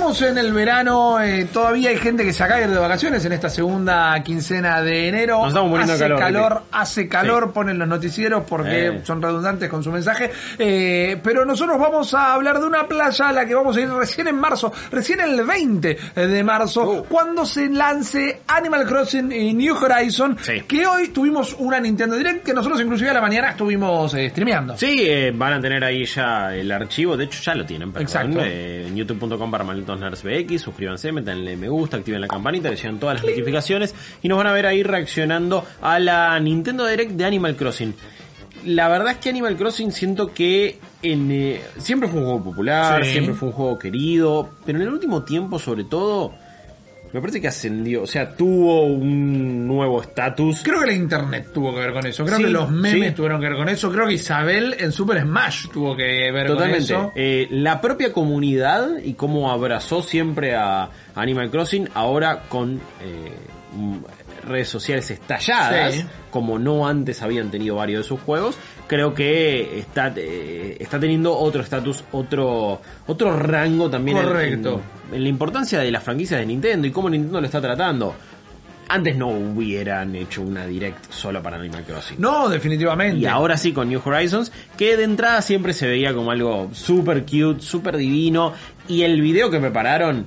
Seguimos en el verano, eh, todavía hay gente que se acaba de ir de vacaciones en esta segunda quincena de enero. Nos estamos muriendo hace de calor, hace calor, ponen los noticieros porque Eh. son redundantes con su mensaje. Eh, pero nosotros vamos a hablar de una playa a la que vamos a ir recién en marzo, recién el 20 de marzo, Uh. cuando se lance Animal Crossing y New Horizon, Sí. que hoy tuvimos una Nintendo Direct que nosotros inclusive a la mañana estuvimos streameando. Sí, van a tener ahí ya el archivo, de hecho ya lo tienen, Exacto. en youtube.com para nerds BX, suscríbanse, metanle me gusta, activen la campanita, les llegan todas las notificaciones y nos van a ver ahí reaccionando a la Nintendo Direct de Animal Crossing. La verdad es que Animal Crossing siento que en, eh, siempre fue un juego popular, Sí. siempre fue un juego querido, pero en el último tiempo sobre todo me parece que ascendió, o sea, tuvo un nuevo estatus. Creo que la internet tuvo que ver con eso. Creo Sí, que los memes sí. tuvieron que ver con eso. Creo que Isabel en Super Smash tuvo que ver Totalmente. con eso. Eh, la propia comunidad y cómo abrazó siempre a Animal Crossing, ahora con eh, redes sociales estalladas, Sí. como no antes habían tenido varios de sus juegos, creo que está, eh, está teniendo otro estatus, otro, otro rango también en- Correcto. En, en la importancia de las franquicias de Nintendo y cómo Nintendo lo está tratando. Antes no hubieran hecho una direct solo para Animal Crossing. No, definitivamente. Y ahora sí con New Horizons, que de entrada siempre se veía como algo super cute, super divino. Y el video que prepararon,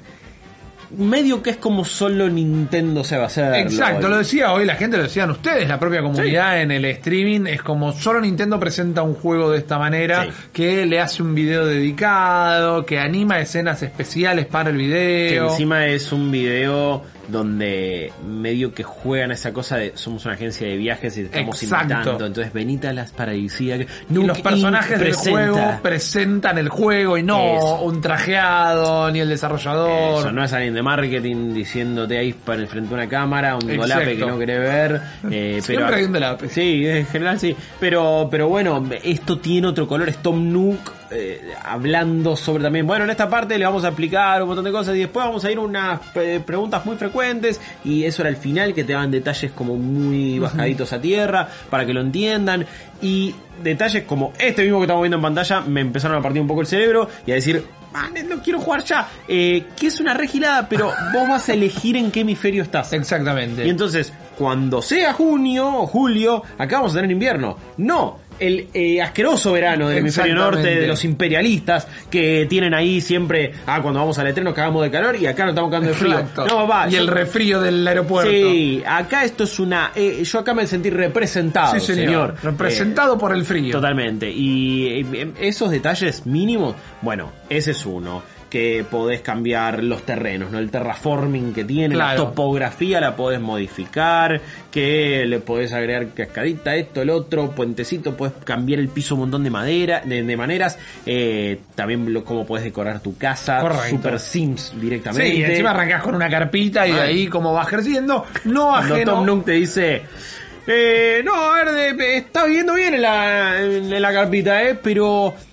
medio que es como solo Nintendo se va a hacer. Exacto, lo decía hoy la gente, lo decían ustedes, la propia comunidad en el streaming, es como solo Nintendo presenta un juego de esta manera, Sí. que le hace un video dedicado, que anima escenas especiales para el Que video. encima es un video donde medio que juegan esa cosa de somos una agencia de viajes y te estamos Exacto. invitando. Entonces venite a las paradisíacas. y los personajes del juego presentan el juego y no Eso. un trajeado ni el desarrollador. Eso, no es alguien de marketing diciéndote ahí para frente a una cámara, un Exacto. dolape que no querés ver. eh, Siempre pero, hay un dolape. Sí, en general sí. Pero, pero bueno, esto tiene otro color. Es Tom Nook eh, hablando sobre también. Bueno, en esta parte le vamos a explicar un montón de cosas y después vamos a ir a unas eh, preguntas muy frecuentes. Y eso era el final que te daban detalles como muy bajaditos a tierra para que lo entiendan. Y detalles como este mismo que estamos viendo en pantalla me empezaron a partir un poco el cerebro y a decir. "Ah, no quiero jugar ya. Eh, que es una regilada, pero vos vas a elegir en qué hemisferio estás. Exactamente. Y entonces, cuando sea junio o julio, acá vamos a tener invierno. No, el eh, asqueroso verano del hemisferio norte de los imperialistas que tienen ahí siempre, ah, cuando vamos al estreno cagamos de calor y acá nos estamos cagando de frío. Exacto. No, papá. y yo- el refrío del aeropuerto. Sí, acá esto es una... eh, yo acá me sentí representado, Sí, señor. Representado por el frío. Totalmente. Y eh, esos detalles mínimos, bueno, ese es uno. Que podés cambiar los terrenos, ¿no? El terraforming que tiene, la topografía la podés modificar, que le podés agregar cascadita, esto, el otro, puentecito, podés cambiar el piso un montón de madera, de, de maneras, eh, también lo, cómo podés decorar tu casa, Correcto. super Sims directamente. Sí, y encima arrancás con una carpita y de ahí como vas creciendo, no ajeno. Tom Nook te dice, eh, no, a ver, está viviendo bien en la, en la carpita, eh, pero ¿qué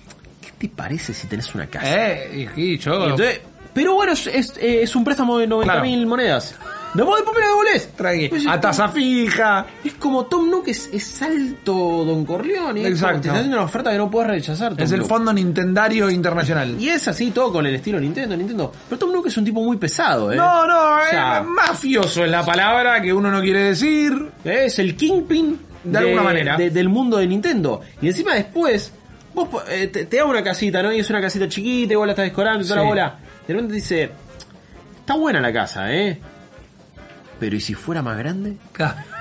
te parece si tenés una casa? Eh, y, y yo entonces, pero bueno, es, es, es un préstamo de 90 mil monedas. ¿De vos después me lo devolvés? Tranqui, Pues, a tasa fija. Es como Tom Nook es, es alto Don Corleone. es Exacto. Te está haciendo una oferta que no puedes rechazar. Tom Es el fondo Nintendario Internacional. Y es así todo con el estilo Nintendo, Nintendo. Pero Tom Nook es un tipo muy pesado, ¿eh? No, no, O sea, eh, mafioso es la palabra que uno no quiere decir. Es el Kingpin De alguna manera. de- del mundo de Nintendo. Y encima después, vos eh, te, te da una casita, ¿no? Y es una casita chiquita, igual la estás decorando y toda Sí. la bola. De repente dice, está buena la casa, ¿eh? Pero ¿y si fuera más grande?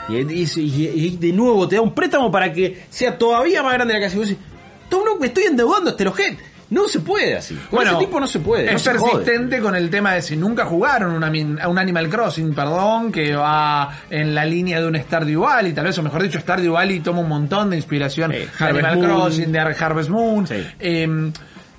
Y, y- y- y de nuevo te da un préstamo para que sea todavía más grande la casa. Y vos decís, Nook, me estoy endeudando este ojete. No se puede así. Con Bueno, ese tipo no se puede. no Es jode. persistente con el tema de si nunca jugaron una un Animal Crossing, perdón, que va en la línea de un Stardew Valley, tal vez, o mejor dicho, Stardew Valley toma un montón de inspiración Harvest Animal Moon. Crossing, de Harvest Moon. Sí. Eh,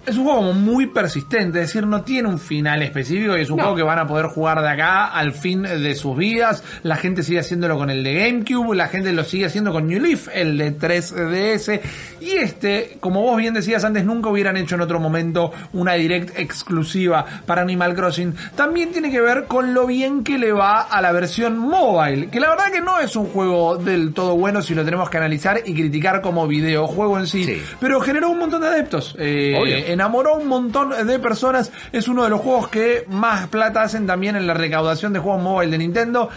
es un juego como muy persistente, es decir, no tiene un final específico y es un No. juego que van a poder jugar de acá al fin de sus vidas. La gente sigue haciéndolo con el de GameCube, la gente lo sigue haciendo con New Leaf, el de 3DS. Y este, como vos bien decías antes, nunca hubieran hecho en otro momento una direct exclusiva para Animal Crossing. También tiene que ver con lo bien que le va a la versión mobile, que la verdad que no es un juego del todo bueno si lo tenemos que analizar y criticar como videojuego en sí, Sí. pero generó un montón de adeptos. Eh, Obvio. Enamoró un montón de personas. Es uno de los juegos que más plata hacen también en la recaudación de juegos móvil de Nintendo.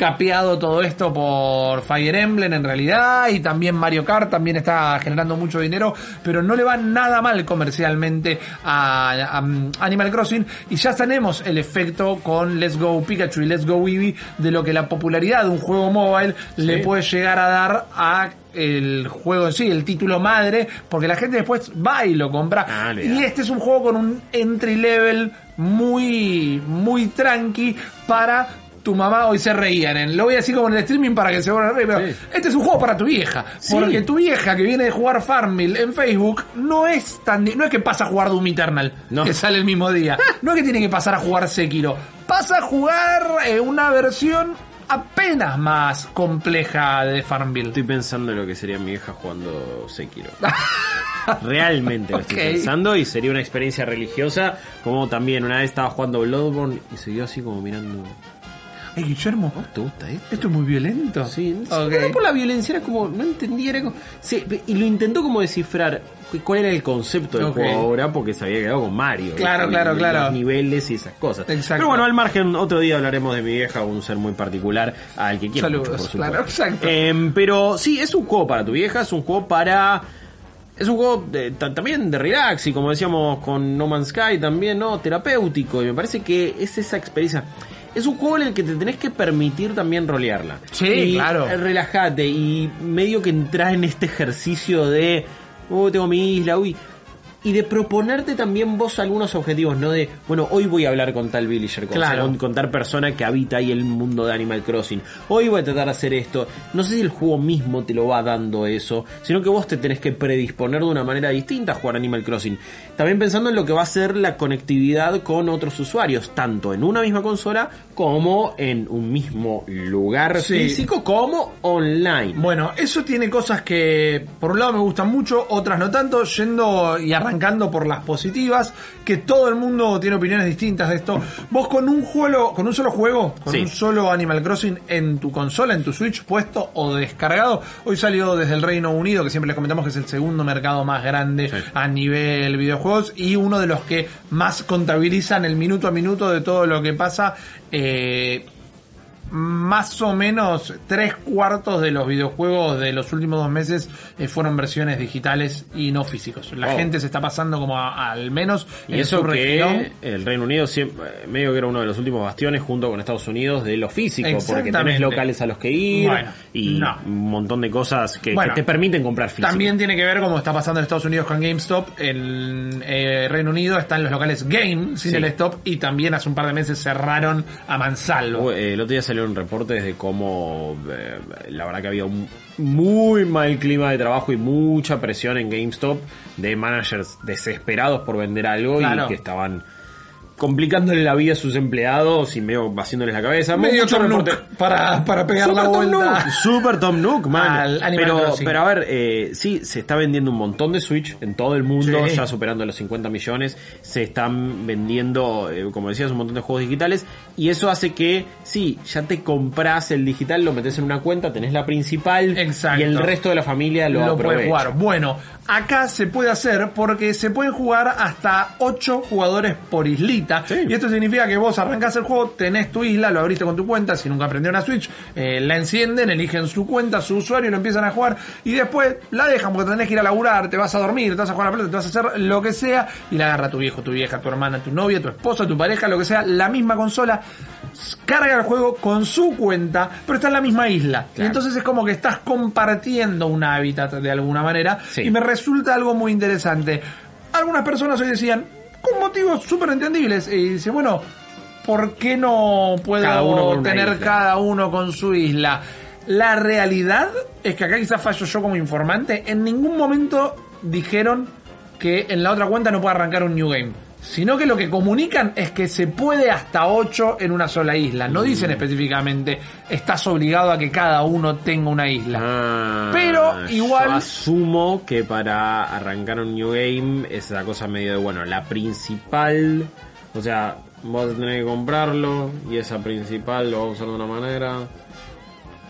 Capeado todo esto por Fire Emblem en realidad y también Mario Kart también está generando mucho dinero, pero no le va nada mal comercialmente a, a, um, Animal Crossing y ya tenemos el efecto con Let's Go Pikachu y Let's Go Eevee de lo que la popularidad de un juego móvil le puede llegar a dar a el juego en sí, el título madre, porque la gente después va y lo compra. Ah, y este es un juego con un entry level muy, muy tranqui para tu mamá hoy se reían en, lo voy a decir como en el streaming para que se vuelvan a reír, pero Sí. este es un juego para tu vieja, Sí. porque tu vieja que viene de jugar Farmville en Facebook no es tan, no es que pasa a jugar Doom Eternal, No. que sale el mismo día, no es que tiene que pasar a jugar Sekiro, pasa a jugar eh, una versión apenas más compleja de Farmville. Estoy pensando en lo que sería mi hija jugando Sekiro. Realmente lo estoy pensando y sería una experiencia religiosa. Como también una vez estaba jugando Bloodborne y siguió así como mirando. Ay, Guillermo, ¿Te gusta esto? esto es muy violento. Sí, no era por la violencia, era como, no entendía, era como, sí, y lo intentó como descifrar cu- cuál era el concepto del juego ahora, porque se había quedado con Mario. Claro, claro, Y claro. Los niveles y esas cosas. Exacto. Pero bueno, al margen, otro día hablaremos de mi vieja, un ser muy particular, al que quiero Saludos, mucho, por claro, exacto. Em, pero sí, es un juego para tu vieja, es un juego para... Es un juego de- ta- también de relax y como decíamos con No Man's Sky también, ¿no? Terapéutico y me parece que es esa experiencia. Es un juego en el que te tenés que permitir también rolearla. Sí, Y, claro. eh, Relájate y medio que entras en este ejercicio de, oh, tengo mi isla, uy. Y de proponerte también vos algunos objetivos, no de, bueno, hoy voy a hablar con tal villager, con, Claro. con, con tal persona que habita ahí el mundo de Animal Crossing. Hoy voy a tratar de hacer esto. No sé si el juego mismo te lo va dando eso, sino que vos te tenés que predisponer de una manera distinta a jugar Animal Crossing. También pensando en lo que va a ser la conectividad con otros usuarios, tanto en una misma consola como en un mismo lugar Sí. físico como online. Bueno, eso tiene cosas que por un lado me gustan mucho, otras no tanto, yendo y arrancando por las positivas, que todo el mundo tiene opiniones distintas de esto. Vos con un juego, con un solo juego, con Sí. un solo Animal Crossing en tu consola, en tu Switch puesto o descargado, hoy salió desde el Reino Unido, que siempre les comentamos que es el segundo mercado más grande Sí. a nivel videojuegos y uno de los que más contabilizan el minuto a minuto de todo lo que pasa. Eh, más o menos tres cuartos de los videojuegos de los últimos dos meses eh, fueron versiones digitales y no físicos. La Oh. gente se está pasando como a- al menos Y en eso que el Reino Unido siempre, medio que era uno de los últimos bastiones junto con Estados Unidos de lo físico, porque tenés locales a los que ir Bueno, y no. un montón de cosas que, Bueno, que te permiten comprar físico. También tiene que ver como está pasando en Estados Unidos con GameStop. En eh, Reino Unido están los locales Game sin Sí. el stop y también hace un par de meses cerraron a mansalvo. Eh, El otro día salieron reportes de cómo eh, la verdad que había un muy mal clima de trabajo y mucha presión en GameStop de managers desesperados por vender algo Claro. y que estaban complicándole la vida a sus empleados y medio vaciándoles la cabeza. Medio Mucho Tom reporte- Nook para, para pegar Super la Tom vuelta. Nook, Super Tom Nook, man. Pero, pero a ver, eh, sí, se está vendiendo un montón de Switch en todo el mundo, Sí. ya superando los 50 millones. Se están vendiendo, eh, como decías, un montón de juegos digitales. Y eso hace que, sí, ya te compras el digital, lo metes en una cuenta, tenés la principal. Exacto. Y el resto de la familia lo, lo puede jugar. Bueno, acá se puede hacer porque se pueden jugar hasta 8 jugadores por islita. Sí. Y esto significa que vos arrancás el juego, tenés tu isla, lo abriste con tu cuenta, si nunca aprendió una Switch, eh, la encienden, eligen su cuenta, su usuario y lo empiezan a jugar. Y después la dejan porque tenés que ir a laburar, te vas a dormir, te vas a jugar a la pelota, te vas a hacer lo que sea. Y la agarra tu viejo, tu vieja, tu hermana, tu novia, tu esposa, tu pareja, lo que sea, la misma consola. Carga el juego con su cuenta, pero está en la misma isla. Y entonces es como que estás compartiendo un hábitat de alguna manera. Sí. Y me resulta algo muy interesante. algunas personas hoy decían, con motivos súper entendibles, y dice, bueno, ¿por qué no puedo Cada uno tener cada uno con su isla? La realidad es que acá quizás fallo yo como informante, en ningún momento dijeron que en la otra cuenta no puede arrancar un New Game. Sino que lo que comunican es que se puede hasta 8 en una sola isla. No Mm. dicen específicamente, estás obligado a que cada uno tenga una isla. Ah, Pero igual- Yo asumo que para arrancar un new game es la cosa medio de, bueno, la principal. O sea, vos tenés que comprarlo y esa principal lo vas a usar de una manera.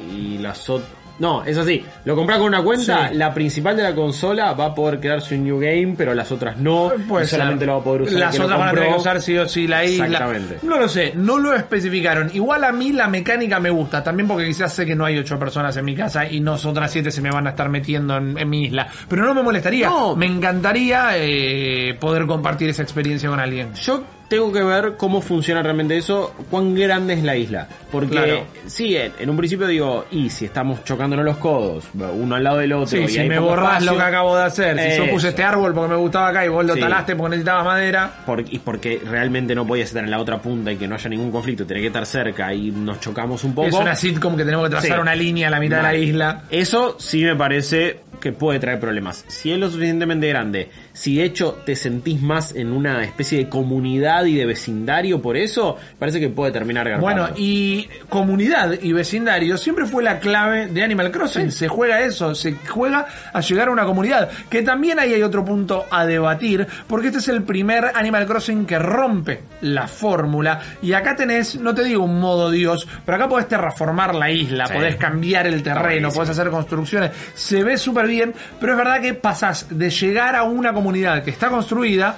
Y las otras. No, es así. Lo compras con una cuenta, Sí. la principal de la consola va a poder crearse un new game, pero las otras no. Puede y solamente lo va a poder usar. Las otras van a tener que usar sí o sí la isla. Exactamente. No lo sé, no lo especificaron. Igual a mí la mecánica me gusta, también porque quizás sé que no hay ocho personas en mi casa y nosotras siete se me van a estar metiendo en, en mi isla. Pero no me molestaría. No. Me encantaría eh, poder compartir esa experiencia con alguien. Yo tengo que ver cómo funciona realmente eso, cuán grande es la isla. Porque, Claro. sí, en, en un principio digo, y si estamos chocándonos los codos, uno al lado del otro, Sí, y si me borrás espacio, lo que acabo de hacer, si yo puse este árbol porque me gustaba acá y vos lo Sí. talaste porque necesitabas madera. por- y porque realmente no podías estar en la otra punta y que no haya ningún conflicto, tenés que estar cerca y nos chocamos un poco. Es una sitcom que tenemos que trazar Sí. una línea a la mitad de la isla. Eso sí me parece que puede traer problemas. Si es lo suficientemente grande, si de hecho te sentís más en una especie de comunidad y de vecindario por eso, parece que puede terminar garpando. Bueno, y comunidad y vecindario siempre fue la clave de Animal Crossing. Se juega eso, se juega a llegar a una comunidad. Que también ahí hay otro punto a debatir, porque este es el primer Animal Crossing que rompe la fórmula. Y acá tenés, no te digo un modo Dios, pero acá podés terraformar la isla, Sí. podés cambiar el terreno, podés hacer construcciones. Se ve súper bien, pero es verdad que pasás de llegar a una comunidad que está construida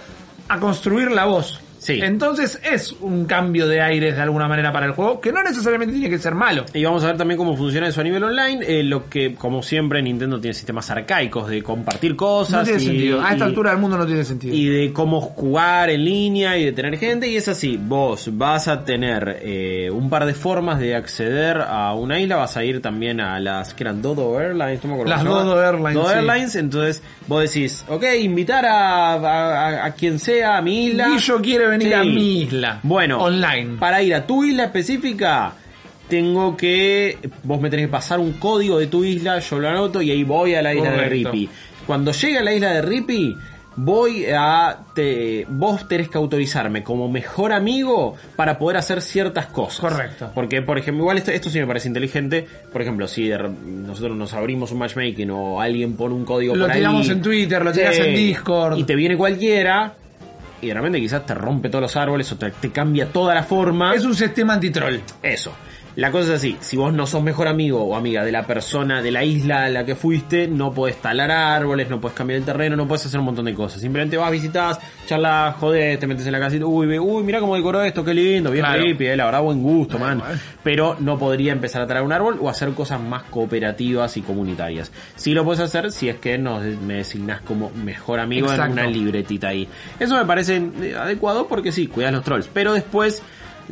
a construirla vos. Sí. Entonces es un cambio de aires de alguna manera para el juego, que no necesariamente tiene que ser malo. Y vamos a ver también cómo funciona eso a nivel online. eh, lo que, como siempre, Nintendo tiene sistemas arcaicos de compartir cosas. No tiene y- sentido. A esta y- altura del mundo no tiene sentido. Y de cómo jugar en línea y de tener gente. Y es así, vos vas a tener eh, un par de formas de acceder a una isla. Vas a ir también a las que eran Dodo Airlines. no me acuerdo Las. Dodo Airlines, Dodo sí. Airlines. Entonces vos decís, ok, invitar a, a- a- a quien sea a mi isla. Guillo quiere venir Sí. a mi isla. Bueno, Online. Para ir a tu isla específica, tengo que. Vos me tenés que pasar un código de tu isla, yo lo anoto y ahí voy a la isla de. Rippy. Cuando llegue a la isla de Rippy, voy a. Te, vos tenés que autorizarme como mejor amigo para poder hacer ciertas cosas. Correcto. Porque, por ejemplo, igual esto, esto sí me parece inteligente. Por ejemplo, si nosotros nos abrimos un matchmaking o alguien pone un código Lo por tiramos ahí, en Twitter, lo tiras en Discord. Y te viene cualquiera. Y de repente quizás te rompe todos los árboles o te, te cambia toda la forma. Es un sistema antitroll. Eso. La cosa es así, si vos no sos mejor amigo o amiga de la persona de la isla a la que fuiste, no podés talar árboles, no podés cambiar el terreno, no podés hacer un montón de cosas. Simplemente vas, visitas, charlas, jodés, te metes en la casita, uy, uy, mira cómo decoró esto, qué lindo, bien Claro. creepy, eh, la verdad buen gusto, man. Pero no podría empezar a talar un árbol o hacer cosas más cooperativas y comunitarias. Sí lo puedes hacer si es que nos, me designás como mejor amigo Exacto. en una libretita ahí. Eso me parece eh, adecuado porque sí, cuidas los trolls. Pero después,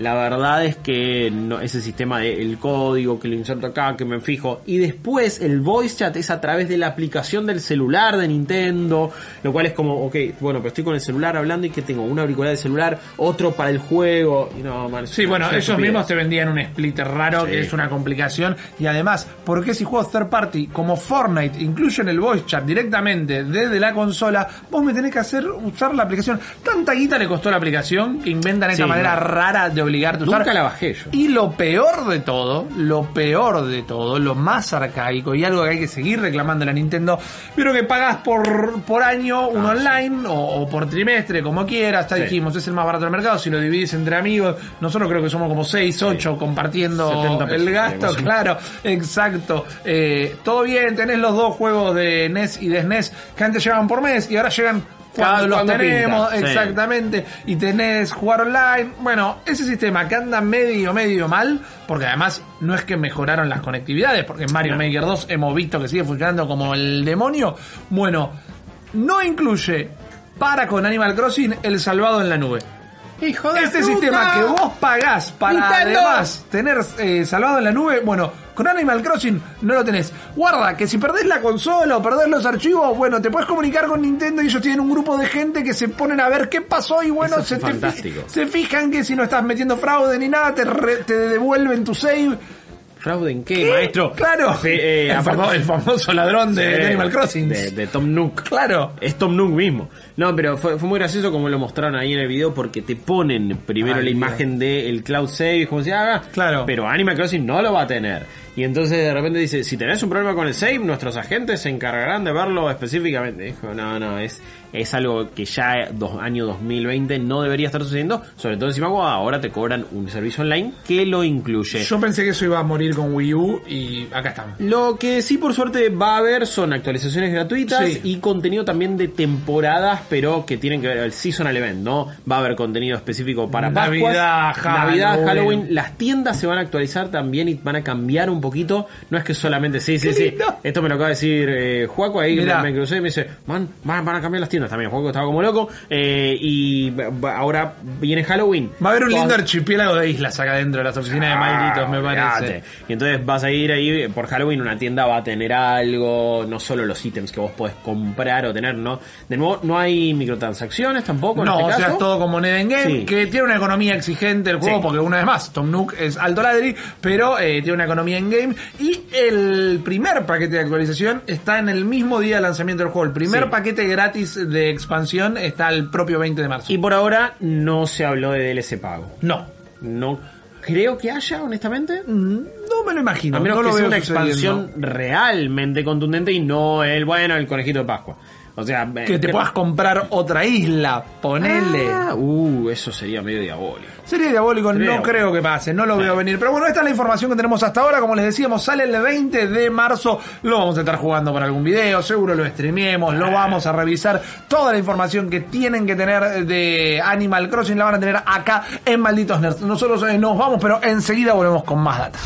la verdad es que no, ese sistema de el código que lo inserto acá, que me fijo. Y después el voice chat es a través de la aplicación del celular de Nintendo. Lo cual es como, ok, bueno, pero estoy con el celular hablando y que tengo una auricular del celular, otro para el juego. Y no, man, Sí, bueno, ellos estupidez. mismos te vendían un splitter raro, Sí. que es una complicación. Y además, ¿por qué si juegos third party como Fortnite incluyen el voice chat directamente desde la consola, vos me tenés que hacer usar la aplicación? Tanta guita le costó la aplicación que inventan esta Sí, manera no. rara de obligarte a usar. Nunca la bajé yo. Y lo peor de todo, lo peor de todo, lo más arcaico y algo que hay que seguir reclamando a Nintendo, vieron que pagás por, por año un Ah, online o, o por trimestre, como quieras, ya Sí. dijimos, es el más barato del mercado, si lo dividís entre amigos, nosotros creo que somos como 6, 8 compartiendo 70 pesos, el gasto, claro, exacto. Eh, todo bien, tenés los dos juegos de NES y de SNES que antes llegaban por mes y ahora llegan Cada los cuando tenemos, pinta, sí. exactamente, y tenés jugar online. Bueno, ese sistema que anda medio, medio mal, porque además no es que mejoraron las conectividades, porque en Mario No. Maker 2 hemos visto que sigue funcionando como el demonio. Bueno, no incluye para con Animal Crossing el salvado en la nube. Hijo de Este sistema que vos pagás para Nintendo. además tener eh, salvado en la nube, bueno, Con Animal Crossing no lo tenés. Guarda, que si perdés la consola o perdés los archivos, bueno, te puedes comunicar con Nintendo y ellos tienen un grupo de gente que se ponen a ver qué pasó y bueno, se, te se fijan que si no estás metiendo fraude ni nada, te, re- te devuelven tu save. ¿Fraude en qué, ¿Qué? maestro? Claro. Eh, el, aparte- famo- el famoso ladrón de, Sí, de Animal Crossing. De, de Tom Nook. Claro. Es Tom Nook mismo. No, pero fue, fue muy gracioso como lo mostraron ahí en el video porque te ponen primero Ay, la imagen del Cloud Save, como si haga. Claro. Pero Animal Crossing no lo va a tener. Y entonces de repente dice, si tenés un problema con el save, nuestros agentes se encargarán de verlo específicamente. Dijo, no, no, es, es algo que ya dos, año 2020 no debería estar sucediendo, sobre todo encima cuando ahora te cobran un servicio online que lo incluye. Yo pensé que eso iba a morir con Wii U y acá estamos. Lo que sí por suerte va a haber son actualizaciones gratuitas Sí. y contenido también de temporadas, pero que tienen que ver el seasonal event, ¿no? Va a haber contenido específico para Navidad, Pascuas, Navidad, Halloween. Halloween. Las tiendas se van a actualizar también y van a cambiar un poquito. No es que solamente, sí, sí, sí. Esto me lo acaba de decir eh, Juaco ahí, Mirá. me, crucé y me dice, man, van, van a cambiar las tiendas también. Juaco estaba como loco. eh, y ahora viene Halloween. Va a haber un lindo archipiélago de islas acá dentro de las oficinas de malditos, me parece. Ah. Y entonces vas a ir ahí por Halloween, una tienda va a tener algo, no solo los ítems que vos podés comprar o tener, ¿no? De nuevo, no hay microtransacciones tampoco en No, este o sea, caso. es todo como Moneda en Game, Sí. que tiene una economía exigente el juego, Sí. porque una vez más, Tom Nook es alto ladri, pero eh, tiene una economía en game. Y el primer paquete de actualización está en el mismo día de lanzamiento del juego. El primer Sí. paquete gratis de expansión está el propio 20 de marzo. Y por ahora no se habló de DLC pago. no. No creo que haya, honestamente. Mm, No me lo imagino. A menos no que lo sea una sucediendo. expansión realmente contundente y no el, bueno, el conejito de Pascua. O sea, Que te puedas comprar otra isla, ponele. Ah, uh, eso sería medio diabólico. Sería diabólico, no creo que pase, no lo veo venir. Pero bueno, esta es la información que tenemos hasta ahora. Como les decíamos, sale el 20 de marzo. Lo vamos a estar jugando para algún video, seguro lo streameemos, lo vamos a revisar. Toda la información que tienen que tener de Animal Crossing la van a tener acá en Malditos Nerds. Nosotros eh, nos vamos, pero enseguida volvemos con más data.